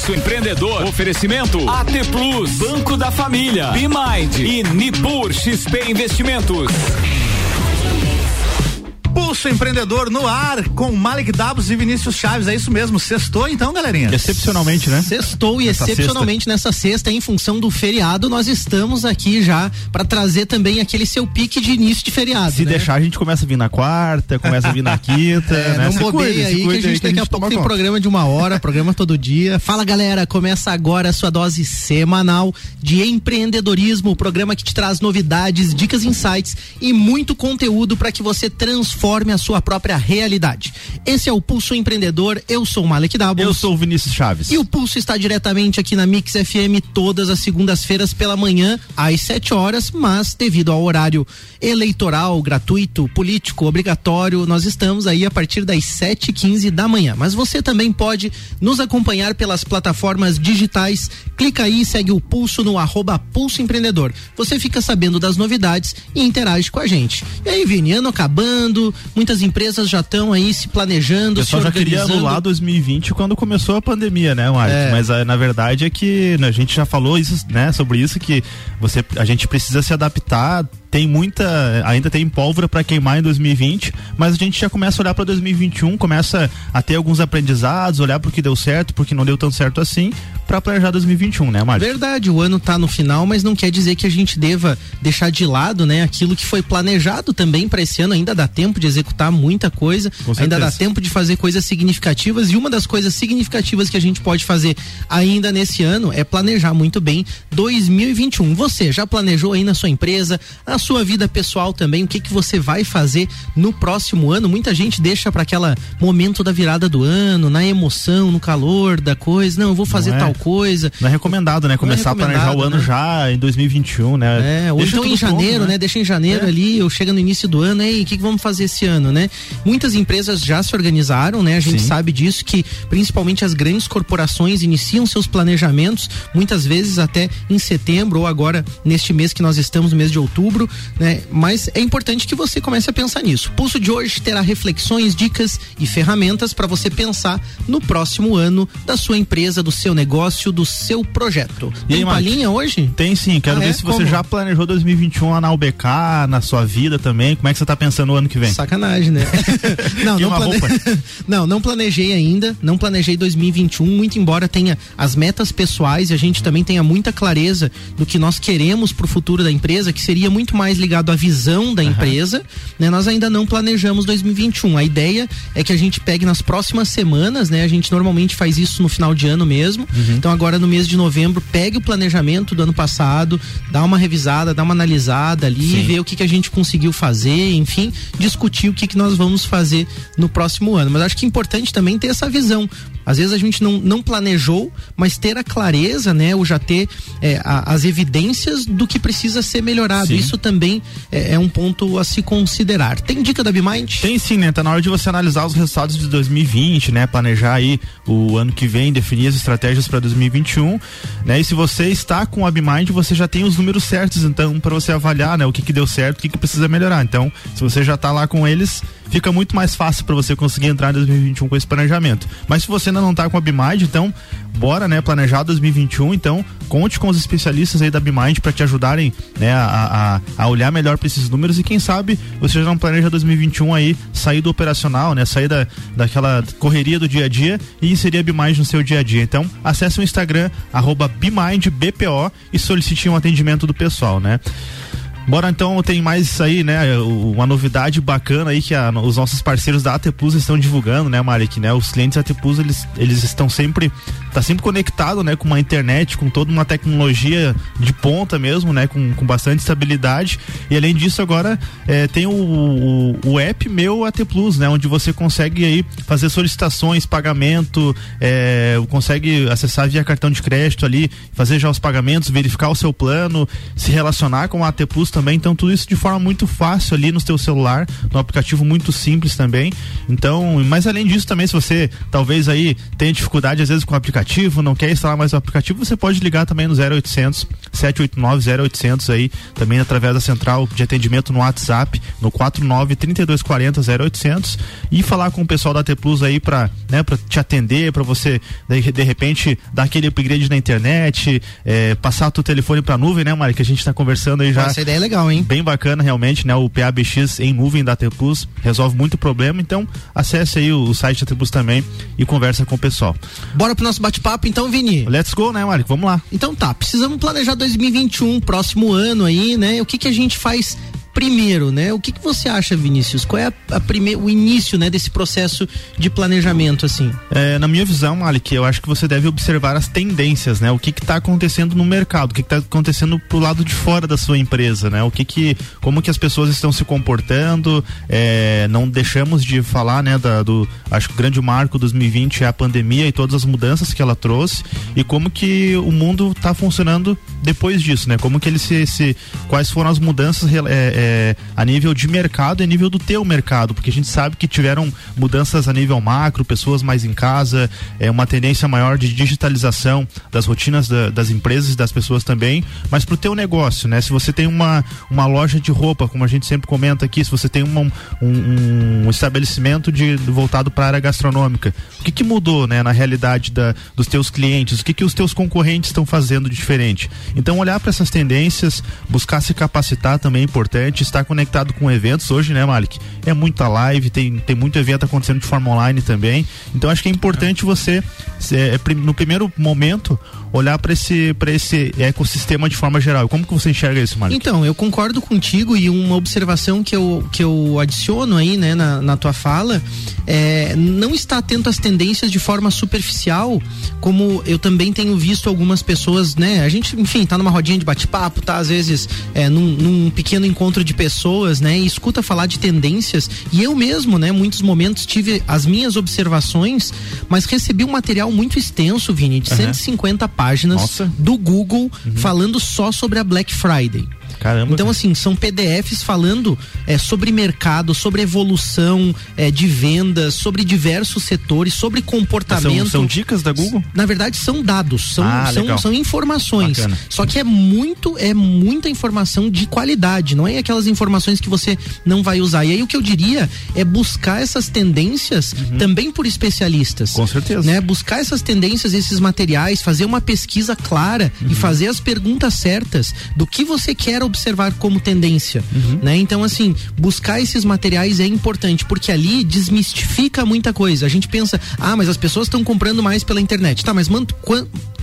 Pulso Empreendedor. Oferecimento AT Plus, Banco da Família, BeMind e Nipur XP Investimentos. Pulso Empreendedor no ar com Malik Dabos e Vinícius Chaves. É isso mesmo. Sextou então, galerinha? Excepcionalmente, né? Sextou e Essa excepcionalmente sexta. nessa sexta, em função do feriado, nós estamos aqui já para trazer também aquele seu pique de início de feriado. Se né? deixar, a gente começa a vir na quarta, começa a vir na quinta. é, né? Não bobeia aí que a gente daqui a, a pouco tem conta. programa de uma hora, programa todo dia. Fala galera, começa agora a sua dose semanal de empreendedorismo, o programa que te traz novidades, dicas, insights e muito conteúdo para que você transforme transforme a sua própria realidade. Esse é o Pulso Empreendedor. Eu sou o Malek Dabos. Eu sou o Vinícius Chaves. E o Pulso está diretamente aqui na Mix FM todas as segundas-feiras pela manhã, às 7 horas, mas devido ao horário eleitoral, gratuito, político, obrigatório, nós estamos aí a partir das 7 15 da manhã. Mas você também pode nos acompanhar pelas plataformas digitais. Clica aí e segue o Pulso no arroba Pulso Empreendedor. Você fica sabendo das novidades e interage com a gente. E aí, Vini, ano acabando, muitas empresas já estão aí se planejando. Pessoal já queria anular 2020 quando começou a pandemia, né, Mário? É. Mas a, ah, na verdade é que né, a gente já falou isso, né, sobre isso que você, a gente precisa se adaptar tem muita, ainda tem pólvora para queimar em 2020, mas a gente já começa a olhar para 2021, começa a ter alguns aprendizados, olhar porque deu certo, porque não deu tão certo assim, para planejar 2021, né, Márcio? Verdade, o ano tá no final, mas não quer dizer que a gente deva deixar de lado, né, aquilo que foi planejado também para esse ano, ainda dá tempo de executar muita coisa, ainda dá tempo de fazer coisas significativas e uma das coisas significativas que a gente pode fazer ainda nesse ano é planejar muito bem 2021. Você já planejou aí na sua empresa, na sua vida pessoal também, o que que você vai fazer no próximo ano? Muita gente deixa para aquela momento da virada do ano, na emoção, no calor da coisa, não, eu vou fazer é. tal coisa. Não é recomendado, né? É Começar é recomendado, a planejar o ano né? já em 2021, né? É, ou Deixa então em janeiro, pronto, né? né? Deixa em janeiro é. ali, ou chega no início do ano, e o que, que vamos fazer esse ano, né? Muitas empresas já se organizaram, né? A gente Sim. sabe disso que principalmente as grandes corporações iniciam seus planejamentos muitas vezes até em setembro ou agora neste mês que nós estamos, no mês de outubro, né? Mas é importante que você comece a pensar nisso. O Pulso de hoje terá reflexões, dicas e ferramentas para você pensar no próximo ano da sua empresa, do seu negócio do seu projeto. E Tem aí, palhinha hoje? Tem sim, quero ah, ver é? se Como? você já planejou 2021 lá na UBK, na sua vida também. Como é que você tá pensando no ano que vem? Sacanagem, né? não, não, plane... não, não planejei ainda, não planejei 2021, muito embora tenha as metas pessoais e a gente também tenha muita clareza do que nós queremos pro futuro da empresa, que seria muito mais ligado à visão da uhum. empresa, né? Nós ainda não planejamos 2021. A ideia é que a gente pegue nas próximas semanas, né? A gente normalmente faz isso no final de ano mesmo. Uhum. Então agora no mês de novembro, pegue o planejamento do ano passado, dá uma revisada, dá uma analisada ali, Sim. ver o que, que a gente conseguiu fazer, enfim, discutir o que, que nós vamos fazer no próximo ano. Mas acho que é importante também ter essa visão. Às vezes a gente não, não planejou, mas ter a clareza, né? Ou já ter é, a, as evidências do que precisa ser melhorado. Sim. Isso também é, é, um ponto a se considerar. Tem dica da Bimind? Tem sim, né? Tá na hora de você analisar os resultados de 2020, né? Planejar aí o ano que vem, definir as estratégias para 2021, né? E se você está com a Bimind, você já tem os números certos, então, para você avaliar, né? O que que deu certo, o que que precisa melhorar. Então, se você já está lá com eles, fica muito mais fácil para você conseguir entrar em 2021 com esse planejamento. Mas se você ainda não está com a Bimind, então bora, né, planejar 2021, então conte com os especialistas aí da Bimind para te ajudarem, né, a, a, a olhar melhor para esses números e quem sabe você já não planeja 2021 aí sair do operacional, né, sair da, daquela correria do dia a dia e inserir a Bimind no seu dia a dia. Então, acesse o Instagram arroba e solicite um atendimento do pessoal, né? Bora então, tem mais isso aí, né? Uma novidade bacana aí que a, os nossos parceiros da AT Plus estão divulgando, né, Marek, né? Os clientes da AT Plus, eles, eles estão sempre, tá sempre conectado, né? Com uma internet, com toda uma tecnologia de ponta mesmo, né? Com, com bastante estabilidade. E além disso, agora é, tem o, o, o, app Meu AT Plus, né? Onde você consegue aí fazer solicitações, pagamento, é, consegue acessar via cartão de crédito ali, fazer já os pagamentos, verificar o seu plano, se relacionar com a AT Plus também também, então tudo isso de forma muito fácil ali no seu celular, no aplicativo muito simples também. Então, mas além disso também, se você talvez aí tenha dificuldade às vezes com o aplicativo, não quer instalar mais o aplicativo, você pode ligar também no 0800 789 0800 aí, também através da central de atendimento no WhatsApp, no 49 3240 0800 e falar com o pessoal da T Plus aí para, né, para te atender, para você de, repente dar aquele upgrade na internet, é, passar o telefone para nuvem, né, Mari, que a gente está conversando aí já. Essa ideia é legal, hein? Bem bacana realmente, né, o PABX em nuvem da T Plus resolve muito problema, então acesse aí o, o site da T Plus também e conversa com o pessoal. Bora pro nosso bate-papo então, Vini. Let's go, né, Mari? Vamos lá. Então tá, precisamos planejar 2021, próximo ano aí, né? O que que a gente faz primeiro, né? O que, que você acha, Vinícius? Qual é a, a primeiro, o início, né, desse processo de planejamento, assim? É, na minha visão, Malik, eu acho que você deve observar as tendências, né? O que está acontecendo no mercado, o que está acontecendo pro lado de fora da sua empresa, né? O que que, como que as pessoas estão se comportando? É, não deixamos de falar, né? Da, do, acho que o grande marco 2020 é a pandemia e todas as mudanças que ela trouxe e como que o mundo está funcionando depois disso, né? Como que ele se, se quais foram as mudanças é, é, a nível de mercado e a nível do teu mercado, porque a gente sabe que tiveram mudanças a nível macro, pessoas mais em casa, é uma tendência maior de digitalização das rotinas da, das empresas e das pessoas também, mas para o teu negócio, né? Se você tem uma, uma loja de roupa, como a gente sempre comenta aqui, se você tem uma, um, um estabelecimento de, voltado para a área gastronômica, o que, que mudou, né, na realidade da, dos teus clientes? O que, que os teus concorrentes estão fazendo diferente? Então olhar para essas tendências, buscar se capacitar também é importante importante estar conectado com eventos hoje, né, Malik? É muita live, tem, tem muito evento acontecendo de forma online também. Então acho que é importante você, é, no primeiro momento, olhar para esse, esse ecossistema de forma geral. Como que você enxerga isso, Malik? Então, eu concordo contigo e uma observação que eu, que eu adiciono aí, né, na, na tua fala, é não estar atento às tendências de forma superficial, como eu também tenho visto algumas pessoas, né, a gente, enfim, tá numa rodinha de bate-papo, tá às vezes é, num, num pequeno encontro de pessoas, né, e escuta falar de tendências, e eu mesmo, né, muitos momentos tive as minhas observações, mas recebi um material muito extenso, Vini, de uhum. 150 páginas Nossa. do Google uhum. falando só sobre a Black Friday. Caramba. Então, assim, são PDFs falando é, sobre mercado, sobre evolução é, de vendas, sobre diversos setores, sobre comportamento. São, são, dicas da Google? Na verdade, são dados, são, ah, são, são, informações. Bacana. Só que é muito, é muita informação de qualidade, não é aquelas informações que você não vai usar. E aí o que eu diria é buscar essas tendências uhum. também por especialistas. Com certeza. Né? Buscar essas tendências, esses materiais, fazer uma pesquisa clara uhum. e fazer as perguntas certas do que você quer observar como tendência, uhum. né? Então assim, buscar esses materiais é importante porque ali desmistifica muita coisa. A gente pensa, ah, mas as pessoas estão comprando mais pela internet, tá? Mas manto,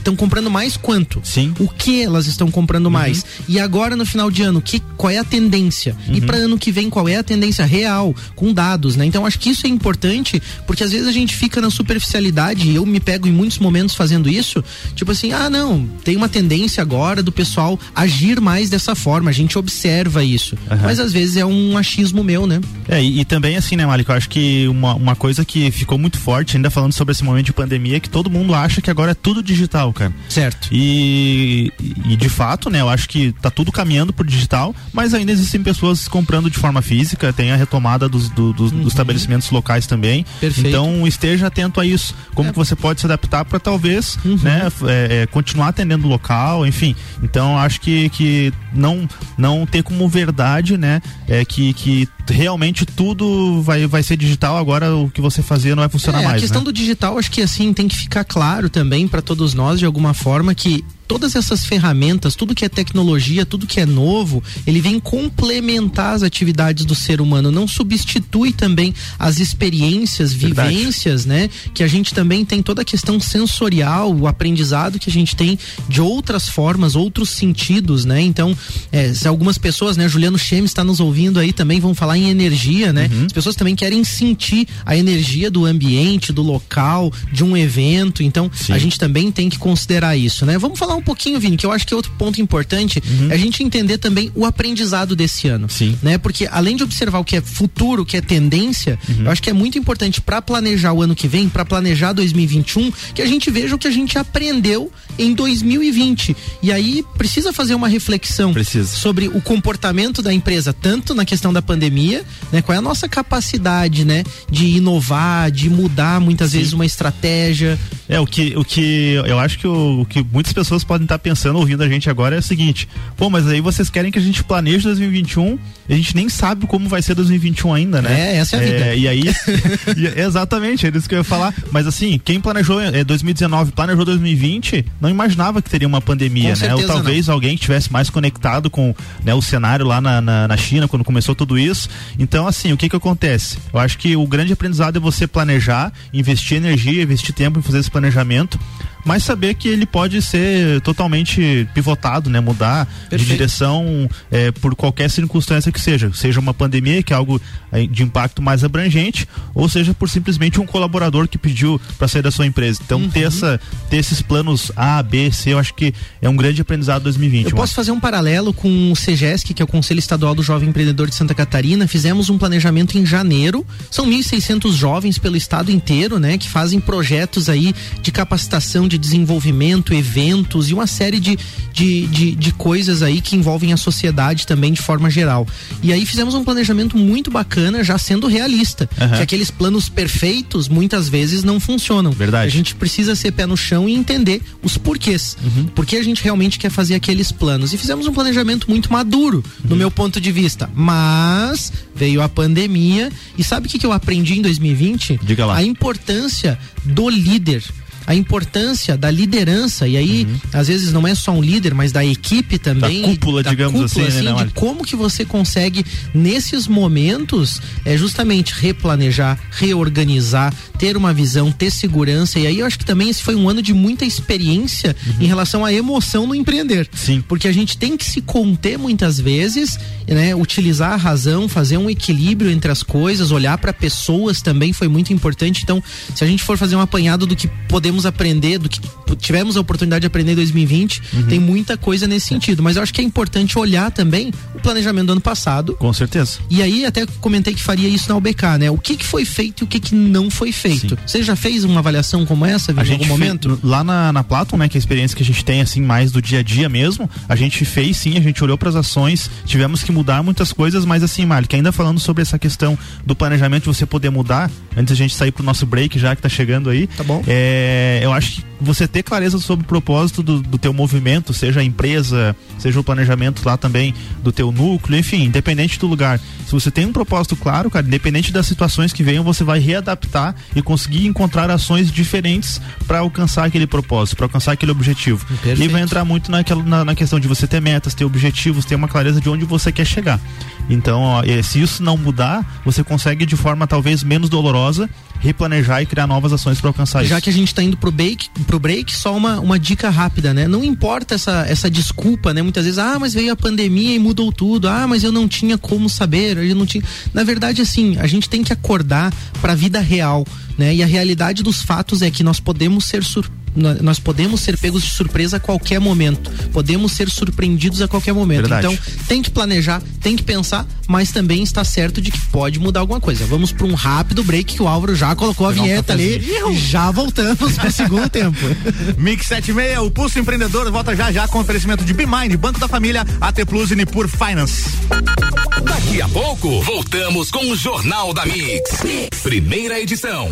estão comprando mais quanto? Sim. O que elas estão comprando uhum. mais? E agora no final de ano, que qual é a tendência? Uhum. E para ano que vem, qual é a tendência real com dados, né? Então acho que isso é importante porque às vezes a gente fica na superficialidade e eu me pego em muitos momentos fazendo isso, tipo assim, ah, não, tem uma tendência agora do pessoal agir mais dessa forma, a gente observa isso. Uhum. Mas às vezes é um achismo meu, né? É, e, e também assim, né, Malik, eu acho que uma, uma coisa que ficou muito forte, ainda falando sobre esse momento de pandemia, é que todo mundo acha que agora é tudo digital, cara. Certo. E, e de fato, né, eu acho que tá tudo caminhando pro digital, mas ainda existem pessoas comprando de forma física, tem a retomada dos, do, dos, uhum. dos estabelecimentos locais também. Perfeito. Então esteja atento a isso. Como é. que você pode se adaptar para talvez, uhum. né, é, é, continuar atendendo o local, enfim. Então acho que, que não não ter como verdade, né, é que, que realmente tudo vai, vai ser digital, agora o que você fazia não vai funcionar é, mais. A questão né? do digital, acho que assim tem que ficar claro também para todos nós de alguma forma que todas essas ferramentas, tudo que é tecnologia, tudo que é novo, ele vem complementar as atividades do ser humano, não substitui também as experiências, Verdade. vivências, né? Que a gente também tem toda a questão sensorial, o aprendizado que a gente tem de outras formas, outros sentidos, né? Então, é, se algumas pessoas, né? Juliano Chemes está nos ouvindo aí também, vão falar em energia, né? Uhum. As pessoas também querem sentir a energia do ambiente, do local, de um evento, então Sim. a gente também tem que considerar isso, né? Vamos falar um pouquinho, Vini, que eu acho que é outro ponto importante, uhum. é a gente entender também o aprendizado desse ano. Sim. Né? Porque além de observar o que é futuro, o que é tendência, uhum. eu acho que é muito importante para planejar o ano que vem, para planejar 2021, que a gente veja o que a gente aprendeu em 2020. E aí precisa fazer uma reflexão precisa. sobre o comportamento da empresa, tanto na questão da pandemia, né? Qual é a nossa capacidade, né? De inovar, de mudar muitas Sim. vezes uma estratégia. É, o que, o que eu acho que o, o que muitas pessoas podem estar pensando ouvindo a gente agora é o seguinte: pô, mas aí vocês querem que a gente planeje 2021, a gente nem sabe como vai ser 2021 ainda, né? É, essa é a vida. É, e aí, e, exatamente, é isso que eu ia falar. Mas assim, quem planejou é, 2019, planejou 2020, não imaginava que teria uma pandemia, com né? Ou talvez não. alguém estivesse mais conectado com né, o cenário lá na, na, na, China, quando começou tudo isso. Então, assim, o que que acontece? Eu acho que o grande aprendizado é você planejar, investir energia, investir tempo em fazer esse planejamento mas saber que ele pode ser totalmente pivotado, né? Mudar Perfeito. de direção é, por qualquer circunstância que seja, seja uma pandemia que é algo é, de impacto mais abrangente, ou seja por simplesmente um colaborador que pediu para sair da sua empresa. Então uhum. ter essa ter esses planos A, B, C, eu acho que é um grande aprendizado 2020. Eu posso fazer um paralelo com o CEGESC, que é o Conselho Estadual do Jovem Empreendedor de Santa Catarina. Fizemos um planejamento em janeiro. São 1.600 jovens pelo estado inteiro, né, que fazem projetos aí de capacitação de de desenvolvimento, eventos e uma série de, de, de, de coisas aí que envolvem a sociedade também de forma geral. E aí fizemos um planejamento muito bacana, já sendo realista. Uhum. Que aqueles planos perfeitos muitas vezes não funcionam. Verdade. A gente precisa ser pé no chão e entender os porquês. Uhum. Por que a gente realmente quer fazer aqueles planos. E fizemos um planejamento muito maduro, uhum. no meu ponto de vista. Mas veio a pandemia. E sabe o que, que eu aprendi em 2020? Diga lá. A importância do líder a importância da liderança, e aí, uhum. às vezes, não é só um líder, mas da equipe também. Da cúpula, da digamos cúpula, assim, né, assim, né, de como que você consegue, nesses momentos, é justamente replanejar, reorganizar, ter uma visão, ter segurança. E aí eu acho que também esse foi um ano de muita experiência uhum. em relação à emoção no empreender. Sim. Porque a gente tem que se conter muitas vezes, né? Utilizar a razão, fazer um equilíbrio entre as coisas, olhar para pessoas também foi muito importante. Então, se a gente for fazer um apanhado do que podemos podemos aprender, do que tivemos a oportunidade de aprender em 2020, uhum. tem muita coisa nesse sentido. Mas eu acho que é importante olhar também o planejamento do ano passado. Com certeza. E aí até comentei que faria isso na UBK, né? O que, que foi feito e o que, que não foi feito. Sim. Você já fez uma avaliação como essa em algum momento? lá na, na Platon, né, que é a experiência que a gente tem assim mais do dia a dia mesmo, a gente fez sim, a gente olhou para as ações, tivemos que mudar muitas coisas, mas assim, Malik, ainda falando sobre essa questão do planejamento de você poder mudar, antes a gente sair pro nosso break já que tá chegando aí. Tá bom. É, eu acho que você ter clareza sobre o propósito do, do teu movimento, seja a empresa, seja o planejamento lá também do teu núcleo, enfim, independente do lugar. Se você tem um propósito claro, cara, independente das situações que venham, você vai readaptar e conseguir encontrar ações diferentes para alcançar aquele propósito, para alcançar aquele objetivo. Perfeito. E vai entrar muito naquela, na, na questão de você ter metas, ter objetivos, ter uma clareza de onde você quer chegar. Então, ó, se isso não mudar, você consegue de forma talvez menos dolorosa replanejar e criar novas ações para alcançar Já isso. Já que a gente está indo pro break, pro break, só uma, uma dica rápida, né? Não importa essa, essa desculpa, né? Muitas vezes, ah, mas veio a pandemia e mudou tudo. Ah, mas eu não tinha como saber, eu não tinha. Na verdade, assim, a gente tem que acordar para a vida real, né? E a realidade dos fatos é que nós podemos ser surpresos nós podemos ser pegos de surpresa a qualquer momento. Podemos ser surpreendidos a qualquer momento. Verdade. Então, tem que planejar, tem que pensar, mas também está certo de que pode mudar alguma coisa. Vamos para um rápido break que o Álvaro já colocou a vinheta ali. Já voltamos para o segundo tempo. Mix 76, o Pulso Empreendedor volta já já com oferecimento de BeMind, Banco da Família, AT Plus e Nipur Finance. Daqui a pouco, voltamos com o Jornal da mix. mix. Primeira edição.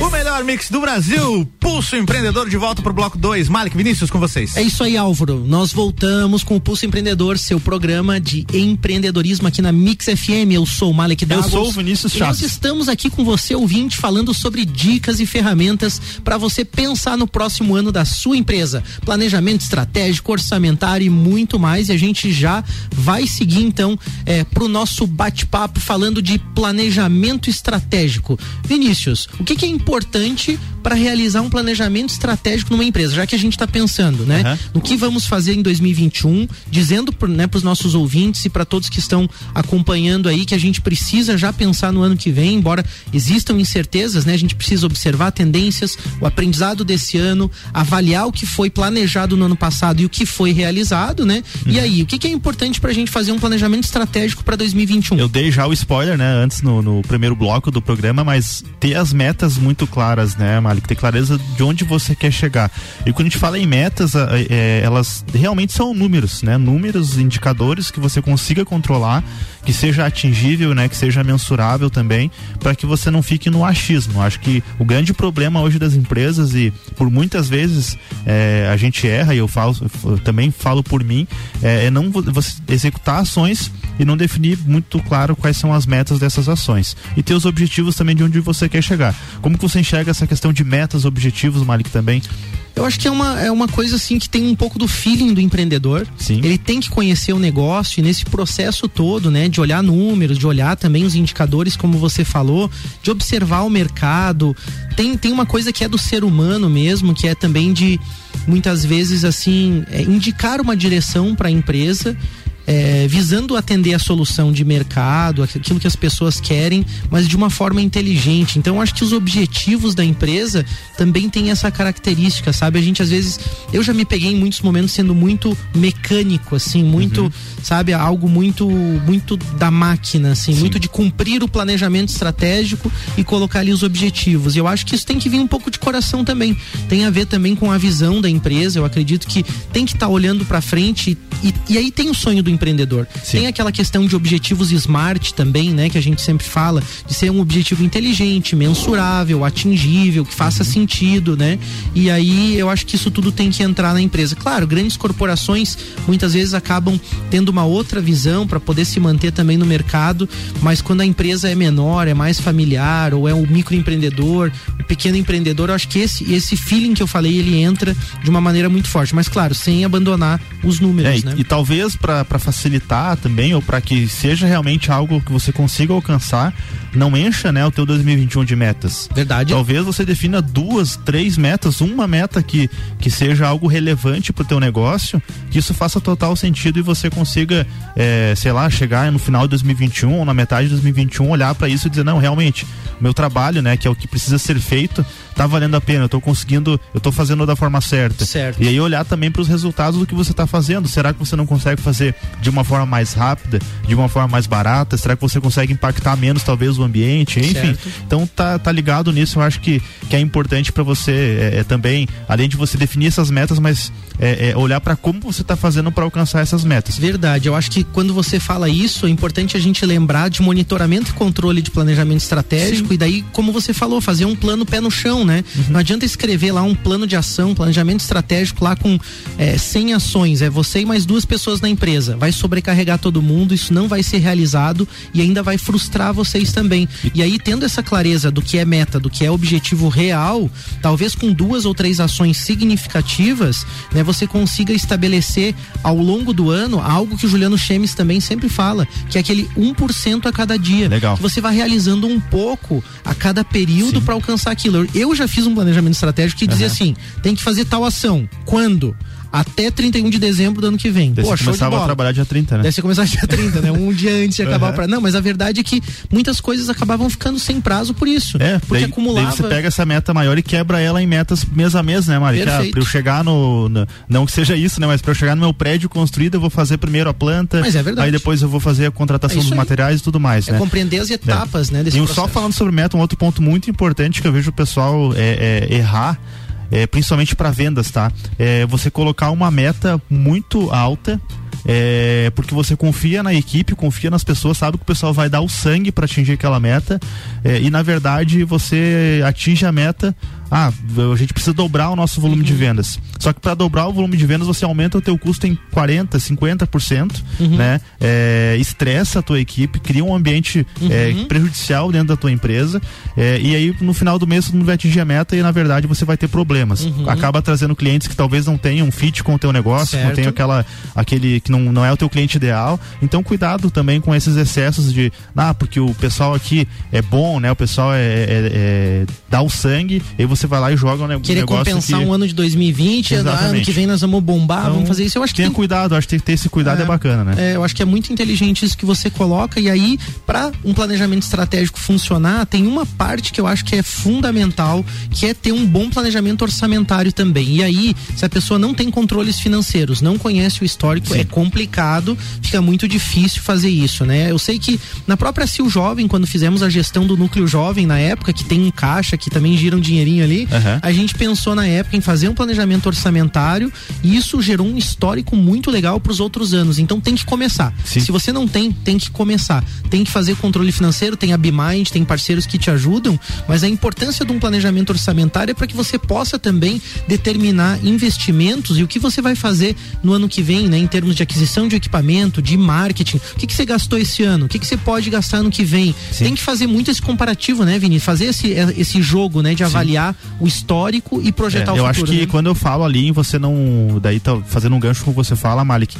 O melhor mix do Brasil, Pulso Empreendedor de volta pro bloco 2. Malik Vinícius com vocês. É isso aí, Álvaro. Nós voltamos com o Pulso Empreendedor, seu programa de empreendedorismo aqui na Mix FM. Eu sou o Malik Davos. Eu sou o Vinícius Chaves. Nós estamos aqui com você, ouvinte, falando sobre dicas e ferramentas para você pensar no próximo ano da sua empresa. Planejamento estratégico, orçamentário e muito mais. E a gente já vai seguir então é, pro nosso bate-papo falando de planejamento estratégico estratégico. Vinícius, o que, que é importante para realizar um planejamento estratégico numa empresa? Já que a gente está pensando, né? Uhum. No que vamos fazer em 2021, dizendo para né, os nossos ouvintes e para todos que estão acompanhando aí que a gente precisa já pensar no ano que vem, embora existam incertezas, né? A gente precisa observar tendências, o aprendizado desse ano, avaliar o que foi planejado no ano passado e o que foi realizado, né? Uhum. E aí, o que, que é importante para a gente fazer um planejamento estratégico para 2021? Eu dei já o spoiler, né? Antes no, no, primeiro bloco do programa, mas ter as metas muito claras, né, Malik? Ter clareza de onde você quer chegar. E quando a gente fala em metas, é, elas realmente são números, né? Números, indicadores que você consiga controlar, que seja atingível, né? Que seja mensurável também, para que você não fique no achismo. Acho que o grande problema hoje das empresas e por muitas vezes é, a gente erra e eu falo eu também falo por mim é, é não você executar ações e não definir muito claro quais são as metas dessas ações e ter os objetivos também de onde você quer chegar. Como que você enxerga essa questão de metas, objetivos, Malik também? Eu acho que é uma, é uma coisa assim que tem um pouco do feeling do empreendedor. Sim. Ele tem que conhecer o negócio e nesse processo todo, né, de olhar números, de olhar também os indicadores, como você falou, de observar o mercado. Tem, tem uma coisa que é do ser humano mesmo, que é também de muitas vezes assim, é, indicar uma direção para a empresa é, visando atender a solução de mercado, aquilo que as pessoas querem, mas de uma forma inteligente. Então, acho que os objetivos da empresa também têm essa característica, sabe? A gente às vezes, eu já me peguei em muitos momentos sendo muito mecânico, assim, muito, uhum. sabe, algo muito, muito da máquina, assim, Sim. muito de cumprir o planejamento estratégico e colocar ali os objetivos. E eu acho que isso tem que vir um pouco de coração também. Tem a ver também com a visão da empresa. Eu acredito que tem que estar tá olhando para frente e, e aí tem o sonho do empreendedor. Sim. Tem aquela questão de objetivos smart também, né? Que a gente sempre fala, de ser um objetivo inteligente, mensurável, atingível, que faça uhum. sentido, né? E aí eu acho que isso tudo tem que entrar na empresa. Claro, grandes corporações muitas vezes acabam tendo uma outra visão para poder se manter também no mercado, mas quando a empresa é menor, é mais familiar, ou é o microempreendedor, o pequeno empreendedor, eu acho que esse, esse feeling que eu falei, ele entra de uma maneira muito forte. Mas claro, sem abandonar os números, é, né? E, e talvez para facilitar também, ou para que seja realmente algo que você consiga alcançar, não encha né, o teu 2021 de metas. Verdade. Talvez você defina duas, três metas, uma meta que, que seja algo relevante para o teu negócio, que isso faça total sentido e você consiga, é, sei lá, chegar no final de 2021 ou na metade de 2021, olhar para isso e dizer, não, realmente, meu trabalho, né, que é o que precisa ser feito, tá valendo a pena, eu tô conseguindo, eu tô fazendo da forma certa. Certo. E aí olhar também para os resultados do que você está fazendo. Será que você não consegue fazer de uma forma mais rápida, de uma forma mais barata? Será que você consegue impactar menos talvez ambiente? Enfim. Certo. Então tá, tá ligado nisso, eu acho que, que é importante para você é, é, também, além de você definir essas metas, mas é, é olhar para como você está fazendo para alcançar essas metas. Verdade, eu acho que quando você fala isso, é importante a gente lembrar de monitoramento e controle de planejamento estratégico Sim. e daí, como você falou, fazer um plano pé no chão, né? Uhum. Não adianta escrever lá um plano de ação, planejamento estratégico lá com é, 100 ações, é você e mais duas pessoas na empresa. Vai sobrecarregar todo mundo, isso não vai ser realizado e ainda vai frustrar vocês também. E aí, tendo essa clareza do que é meta, do que é objetivo real, talvez com duas ou três ações significativas, né, você consiga estabelecer ao longo do ano algo que o Juliano Chemes também sempre fala, que é aquele 1% a cada dia. Legal. Que você vai realizando um pouco a cada período para alcançar aquilo. Eu já fiz um planejamento estratégico que dizia uhum. assim: tem que fazer tal ação. Quando? Até 31 de dezembro do ano que vem. Daí Pô, começava a trabalhar dia 30, né? Daí você começava dia 30, né? Um dia antes de acabar uhum. pra... Não, mas a verdade é que muitas coisas acabavam ficando sem prazo por isso. É, porque daí, acumulava. Daí você pega essa meta maior e quebra ela em metas mês a mês, né, Mari? Ah, pra eu chegar no, no, Não que seja isso, né? Mas pra eu chegar no meu prédio construído, eu vou fazer primeiro a planta. Mas é verdade. Aí depois eu vou fazer a contratação é dos aí. materiais e tudo mais, é né? compreender as etapas, é. né? Desse e só falando sobre meta, um outro ponto muito importante que eu vejo o pessoal é, é errar é, principalmente para vendas, tá? É, você colocar uma meta muito alta. É, porque você confia na equipe, confia nas pessoas, sabe que o pessoal vai dar o sangue para atingir aquela meta é, e na verdade você atinge a meta ah, a gente precisa dobrar o nosso volume uhum. de vendas. Só que para dobrar o volume de vendas, você aumenta o teu custo em 40, 50%, uhum. né? É, estressa a tua equipe, cria um ambiente uhum. é, prejudicial dentro da tua empresa, é, e aí no final do mês todo mundo vai atingir a meta e na verdade você vai ter problemas. Uhum. Acaba trazendo clientes que talvez não tenham fit com o teu negócio, certo. não tenham aquela, aquele que não, não é o teu cliente ideal. Então cuidado também com esses excessos de, ah, porque o pessoal aqui é bom, né? O pessoal é, é, é dá o sangue, e você vai lá e joga um, negócio. Querer compensar que... um ano de 2020, Exatamente. ano que vem nós vamos bombar, então, vamos fazer isso. Eu acho que tenha tem... cuidado, acho que ter esse cuidado é, é bacana, né? É, eu acho que é muito inteligente isso que você coloca e aí para um planejamento estratégico funcionar, tem uma parte que eu acho que é fundamental, que é ter um bom planejamento orçamentário também. E aí, se a pessoa não tem controles financeiros, não conhece o histórico, Sim. é complicado, fica muito difícil fazer isso, né? Eu sei que na própria Sil Jovem, quando fizemos a gestão do núcleo jovem na época, que tem um caixa, que também gira um dinheirinho ali, uhum. a gente pensou na época em fazer um planejamento orçamentário e isso gerou um histórico muito legal para os outros anos. Então tem que começar. Sim. Se você não tem, tem que começar. Tem que fazer controle financeiro, tem a BMind, tem parceiros que te ajudam, mas a importância de um planejamento orçamentário é para que você possa também determinar investimentos e o que você vai fazer no ano que vem, né, em termos de aquisição de equipamento, de marketing. O que, que você gastou esse ano? O que, que você pode gastar no que vem? Sim. Tem que fazer muito esse comparativo, né, Vini? Fazer esse, esse jogo, né, de Sim. O histórico e projetar é, o futuro. Eu acho que né? quando eu falo ali, você não. Daí tá fazendo um gancho com você fala, Malik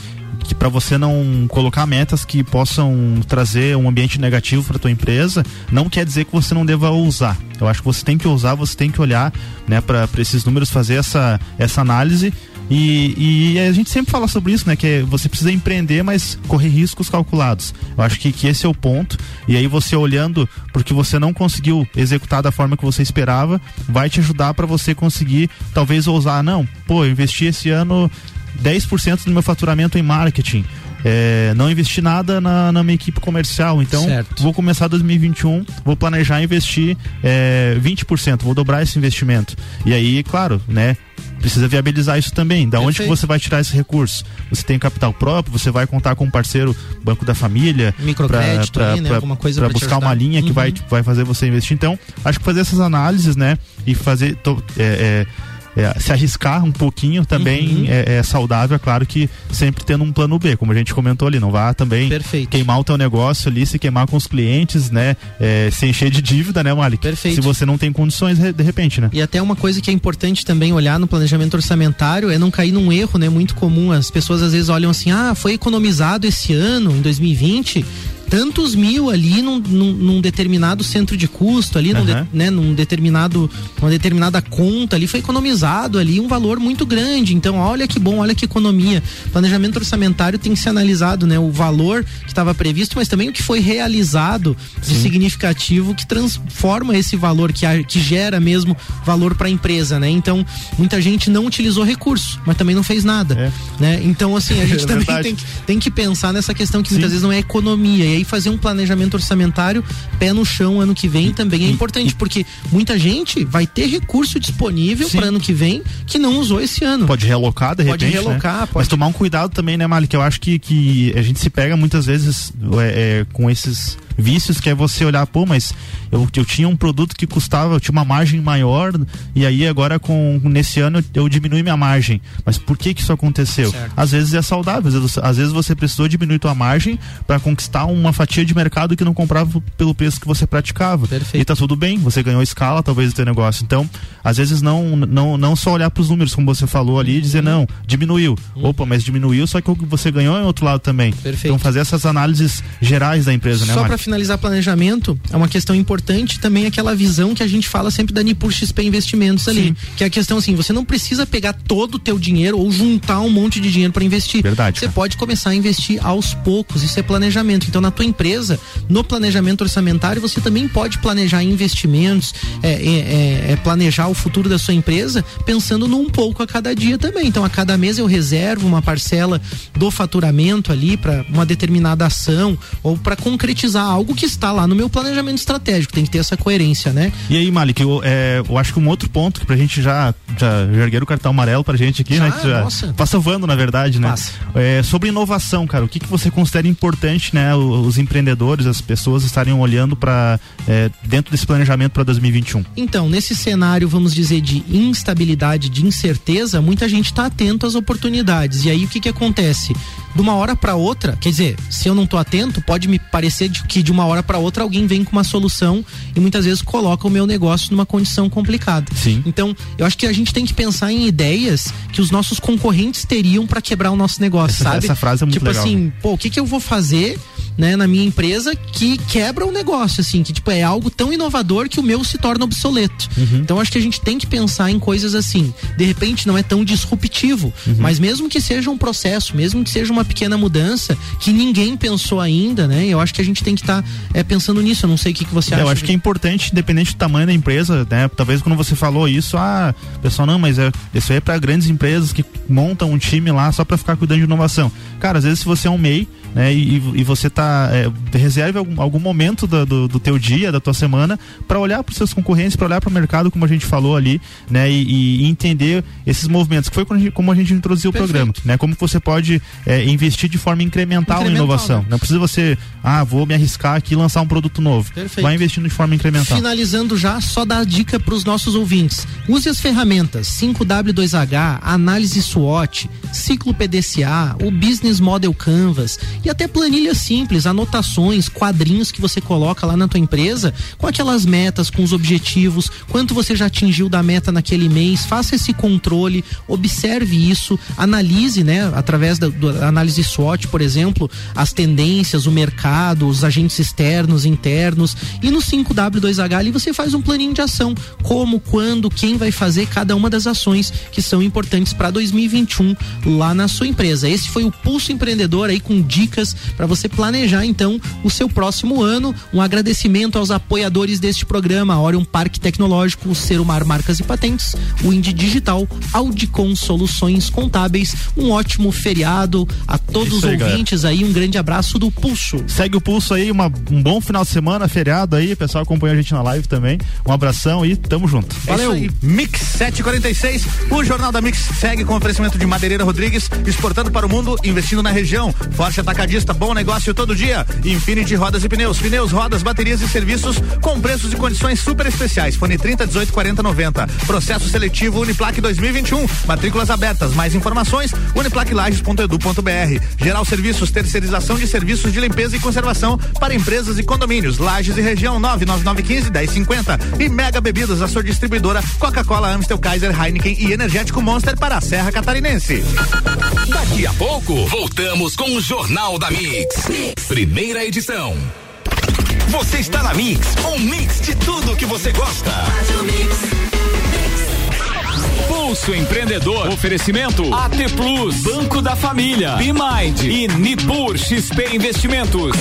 que para você não colocar metas que possam trazer um ambiente negativo para tua empresa, não quer dizer que você não deva usar. Eu acho que você tem que usar, você tem que olhar, né, para esses números, fazer essa essa análise e, e, a gente sempre fala sobre isso, né? Que você precisa empreender, mas correr riscos calculados. Eu acho que, que esse é o ponto. E aí você olhando porque você não conseguiu executar da forma que você esperava, vai te ajudar para você conseguir talvez ousar, não, pô, eu investi esse ano 10% do meu faturamento em marketing. É, não investi nada na, na, minha equipe comercial, então certo. vou começar 2021, vou planejar investir é, 20%, vou dobrar esse investimento. E aí, claro, né? Precisa viabilizar isso também. Da Perfeito. onde que você vai tirar esse recurso? Você tem capital próprio, você vai contar com um parceiro, Banco da Família, microcrédito, pra, pra, né? Alguma coisa para buscar uma linha que uhum. vai, vai fazer você investir. Então, acho que fazer essas análises, né? E fazer. To, é, é é, se arriscar um pouquinho também uhum. é, é, saudável, é claro que sempre tendo um plano B, como a gente comentou ali, não vá também Perfeito. queimar o teu negócio ali, se queimar com os clientes, né? É, se encher de dívida, né, Malik? Perfeito. Se você não tem condições, de repente, né? E até uma coisa que é importante também olhar no planejamento orçamentário é não cair num erro, né? Muito comum. As pessoas às vezes olham assim, ah, foi economizado esse ano, em 2020, tantos mil ali num, num, num determinado centro de custo, ali, uhum. num, de, né, num determinado, uma determinada conta ali, foi economizado ali um valor muito grande. Então, olha que bom, olha que economia. Planejamento orçamentário tem que ser analisado, né? O valor que estava previsto, mas também o que foi realizado de Sim. significativo que transforma esse valor, que, que gera mesmo valor para a empresa, né? Então, muita gente não utilizou recurso, mas também não fez nada, é. né? Então, assim, a gente é também tem que, tem que pensar nessa questão que Sim. muitas vezes não é economia. E aí fazer um planejamento orçamentário pé no chão ano que vem também é importante, porque muita gente vai ter recurso disponível para ano que vem que não usou esse ano. Pode realocar, de pode repente. Né? Relocar, né? pode Mas tomar um cuidado também, né, Mali? Que eu acho que, que a gente se pega muitas vezes é, é, com esses vícios que é você olhar, pô, mas eu, eu tinha um produto que custava, eu tinha uma margem maior e aí agora com nesse ano eu, eu diminui minha margem. Mas por que que isso aconteceu? Certo. Às vezes é saudável, às vezes, às vezes você precisou diminuir tua margem para conquistar uma fatia de mercado que não comprava pelo preço que você praticava. Perfeito. E tá tudo bem, você ganhou escala talvez do teu negócio. Então, às vezes não não não só olhar para os números como você falou ali e dizer uhum. não, diminuiu. Uhum. Opa, mas diminuiu, só que o que você ganhou é outro lado também. Perfeito. Então fazer essas análises gerais da empresa, né? Só para finalizar planejamento, é uma questão importante também aquela visão que a gente fala sempre da Nipur XP Investimentos ali, Sim. que é a questão assim, você não precisa pegar todo o teu dinheiro ou juntar um monte de dinheiro para investir. Verdade. Você cara. pode começar a investir aos poucos, isso é planejamento. Então na tua empresa, no planejamento orçamentário, você também pode planejar investimentos, é, é, é, é planejar o futuro da sua empresa pensando num pouco a cada dia também. Então a cada mês eu reservo uma parcela do faturamento ali para uma determinada ação ou para concretizar algo que está lá no meu planejamento estratégico, tem que ter essa coerência, né? E aí, Malik, eu, é, eu acho que um outro ponto que pra gente já, já, já erguer o cartão amarelo pra gente aqui, né? já, né? Já nossa. Passa voando, na verdade, né? Passa. É, sobre inovação, cara, o que, que você considera importante, né? Os empreendedores, as pessoas estarem olhando para é, dentro desse planejamento para 2021? Então, nesse cenário, vamos dizer, de instabilidade, de incerteza, muita gente está atento às oportunidades. E aí o que que acontece? De uma hora para outra, quer dizer, se eu não estou atento, pode me parecer de que de uma hora para outra alguém vem com uma solução e muitas vezes coloca o meu negócio numa condição complicada. Sim. Então, eu acho que a gente tem que pensar em ideias que os nossos concorrentes teriam para quebrar o nosso negócio, essa, sabe? Essa frase é muito tipo legal. Tipo assim, pô, o que que eu vou fazer né, na minha empresa que quebra o negócio, assim, que tipo é algo tão inovador que o meu se torna obsoleto. Uhum. Então acho que a gente tem que pensar em coisas assim. De repente não é tão disruptivo, uhum. mas mesmo que seja um processo, mesmo que seja uma pequena mudança que ninguém pensou ainda, né? Eu acho que a gente tem que tá, é, pensando nisso. Eu não sei o que, que você acha. Eu acho que é importante, independente do tamanho da empresa, né? Talvez quando você falou isso, ah, pessoal, não, mas é, isso aí é para grandes empresas que montam um time lá só para ficar cuidando de inovação. Cara, às vezes se você é um MEI, né? E, e você tá é, reserve algum, algum momento do, do, do, teu dia, da tua semana, para olhar para os seus concorrentes, para olhar para o mercado, como a gente falou ali, né? E, e, entender esses movimentos, que foi como a gente introduziu Perfeito. o programa, né? Como você pode é, investir de forma incremental, incremental na inovação. Né? Não precisa você, ah, vou me arriscar aqui e lançar um produto novo. Perfeito. Vai investindo de forma incremental. Finalizando já, só dar dica para os nossos ouvintes. Use as ferramentas 5W2H, análise SWOT, ciclo PDCA, o Business Model Canvas e até planilhas simples, anotações, quadrinhos que você coloca lá na tua empresa com aquelas metas, com os objetivos, quanto você já atingiu da meta naquele mês, faça esse controle, observe isso, analise, né, através da, da análise SWOT, por exemplo, as tendências, o mercado, os agentes externos, internos e no 5W2H ali você faz um planinho de ação, como, quando, quem vai fazer cada uma das ações que são importantes para 2021 lá na sua empresa. Esse foi o Pulso Empreendedor aí com dicas dicas para você planejar então o seu próximo ano. Um agradecimento aos apoiadores deste programa, Orion Parque Tecnológico, Serumar Marcas e Patentes, o Indy Digital, Audicom Soluções Contábeis. Um ótimo feriado a todos os ouvintes galera. aí, um grande abraço do Pulso. Segue o Pulso aí, uma, um bom final de semana, feriado aí, o pessoal acompanha a gente na live também. Um abração e tamo junto. É Valeu. É Mix 746, o Jornal da Mix segue com oferecimento de Madeireira Rodrigues, exportando para o mundo, investindo na região. Forte Atacadista Atacadista, bom negócio todo dia. Infinity Rodas e Pneus, pneus, rodas, baterias e serviços com preços e condições super especiais. Fone 30 18 40 90. Processo seletivo Uniplac 2021. Matrículas abertas. Mais informações uniplaclages.edu.br. Geral Serviços, terceirização de serviços de limpeza e conservação para empresas e condomínios. Lages e região 99915 1050. E Mega Bebidas, a sua distribuidora Coca-Cola, Amstel, Kaiser, Heineken e Energético Monster para a Serra Catarinense. Daqui a pouco voltamos com o Jornal da Mix. Primeira edição. Você está na Mix, um mix de tudo que você gosta. Pulso Empreendedor. Oferecimento AT Plus, Banco da Família, Bimind e Nipur XP Investimentos.